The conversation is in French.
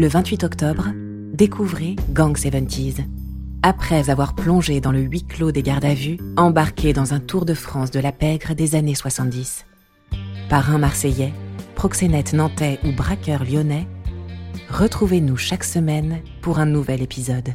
Le 28 octobre, découvrez Gang 70s. Après avoir plongé dans le huis clos des gardes à vue, embarqué dans un tour de France de la pègre des années 70. Parrain marseillais, proxénète nantais ou braqueur lyonnais, retrouvez-nous chaque semaine pour un nouvel épisode.